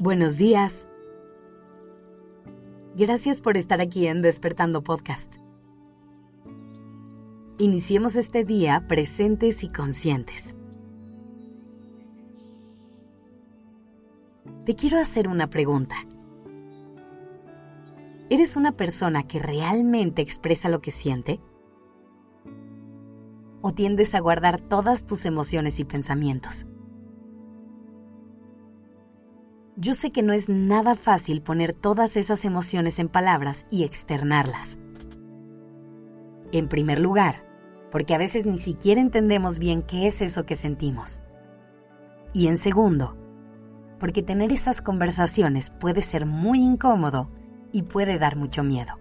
Buenos días. Gracias por estar aquí en Despertando Podcast. Iniciemos este día presentes y conscientes. Te quiero hacer una pregunta. ¿Eres una persona que realmente expresa lo que siente? ¿O tiendes a guardar todas tus emociones y pensamientos? Yo sé que no es nada fácil poner todas esas emociones en palabras y externarlas. En primer lugar, porque a veces ni siquiera entendemos bien qué es eso que sentimos. Y en segundo, porque tener esas conversaciones puede ser muy incómodo y puede dar mucho miedo.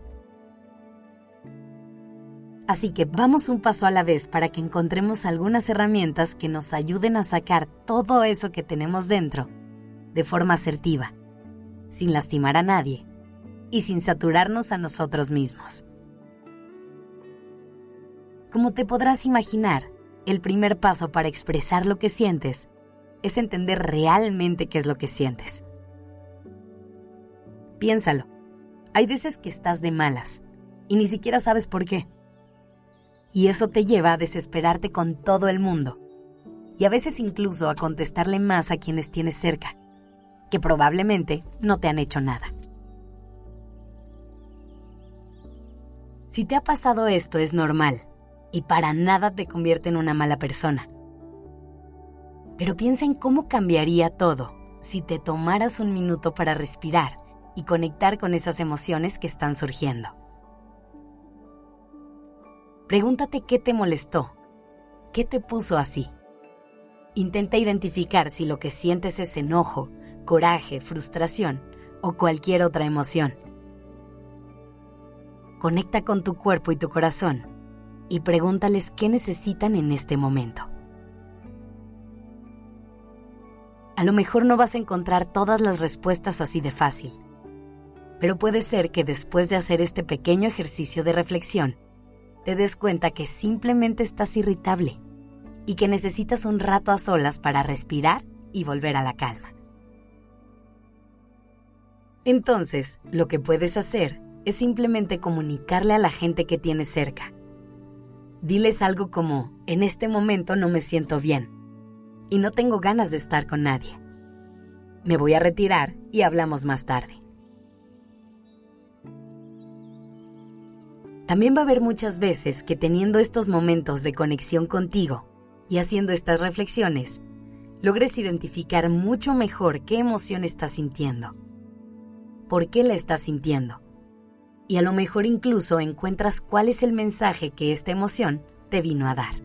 Así que vamos un paso a la vez para que encontremos algunas herramientas que nos ayuden a sacar todo eso que tenemos dentro de forma asertiva, sin lastimar a nadie y sin saturarnos a nosotros mismos. Como te podrás imaginar, el primer paso para expresar lo que sientes es entender realmente qué es lo que sientes. Piénsalo. Hay veces que estás de malas y ni siquiera sabes por qué. Y eso te lleva a desesperarte con todo el mundo y a veces incluso a contestarle más a quienes tienes cerca que probablemente no te han hecho nada. Si te ha pasado esto es normal y para nada te convierte en una mala persona. Pero piensa en cómo cambiaría todo si te tomaras un minuto para respirar y conectar con esas emociones que están surgiendo. Pregúntate qué te molestó, qué te puso así. Intenta identificar si lo que sientes es enojo, coraje, frustración o cualquier otra emoción. Conecta con tu cuerpo y tu corazón y pregúntales qué necesitan en este momento. A lo mejor no vas a encontrar todas las respuestas así de fácil, pero puede ser que después de hacer este pequeño ejercicio de reflexión, te des cuenta que simplemente estás irritable y que necesitas un rato a solas para respirar y volver a la calma. Entonces, lo que puedes hacer es simplemente comunicarle a la gente que tienes cerca. Diles algo como, en este momento no me siento bien y no tengo ganas de estar con nadie. Me voy a retirar y hablamos más tarde. También va a haber muchas veces que teniendo estos momentos de conexión contigo y haciendo estas reflexiones, logres identificar mucho mejor qué emoción estás sintiendo por qué la estás sintiendo. Y a lo mejor incluso encuentras cuál es el mensaje que esta emoción te vino a dar.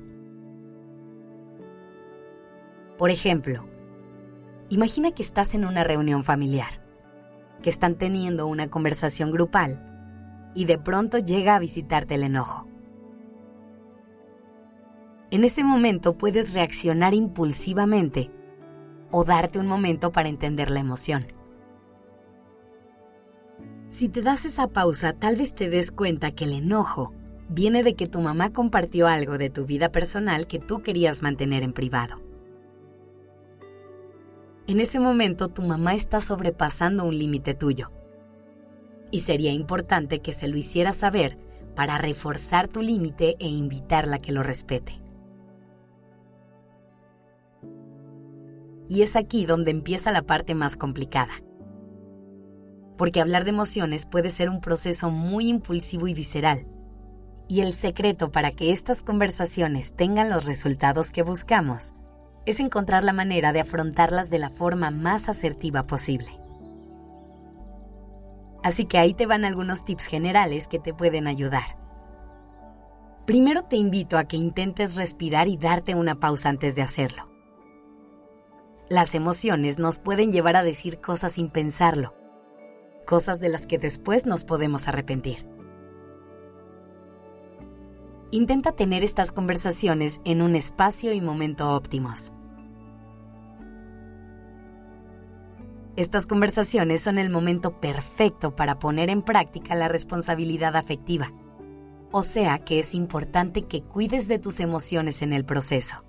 Por ejemplo, imagina que estás en una reunión familiar, que están teniendo una conversación grupal y de pronto llega a visitarte el enojo. En ese momento puedes reaccionar impulsivamente o darte un momento para entender la emoción. Si te das esa pausa, tal vez te des cuenta que el enojo viene de que tu mamá compartió algo de tu vida personal que tú querías mantener en privado. En ese momento tu mamá está sobrepasando un límite tuyo. Y sería importante que se lo hiciera saber para reforzar tu límite e invitarla a que lo respete. Y es aquí donde empieza la parte más complicada porque hablar de emociones puede ser un proceso muy impulsivo y visceral. Y el secreto para que estas conversaciones tengan los resultados que buscamos es encontrar la manera de afrontarlas de la forma más asertiva posible. Así que ahí te van algunos tips generales que te pueden ayudar. Primero te invito a que intentes respirar y darte una pausa antes de hacerlo. Las emociones nos pueden llevar a decir cosas sin pensarlo cosas de las que después nos podemos arrepentir. Intenta tener estas conversaciones en un espacio y momento óptimos. Estas conversaciones son el momento perfecto para poner en práctica la responsabilidad afectiva. O sea que es importante que cuides de tus emociones en el proceso.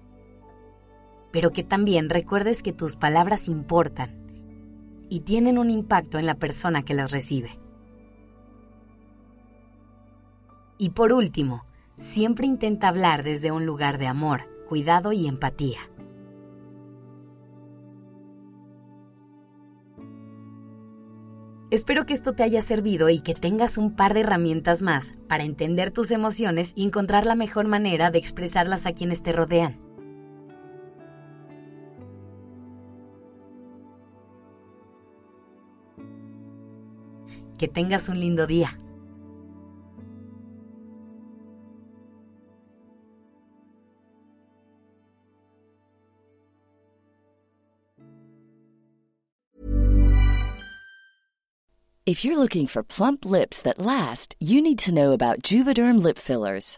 Pero que también recuerdes que tus palabras importan y tienen un impacto en la persona que las recibe. Y por último, siempre intenta hablar desde un lugar de amor, cuidado y empatía. Espero que esto te haya servido y que tengas un par de herramientas más para entender tus emociones y encontrar la mejor manera de expresarlas a quienes te rodean. Que tengas un lindo día. If you're looking for plump lips that last, you need to know about Juvederm lip fillers.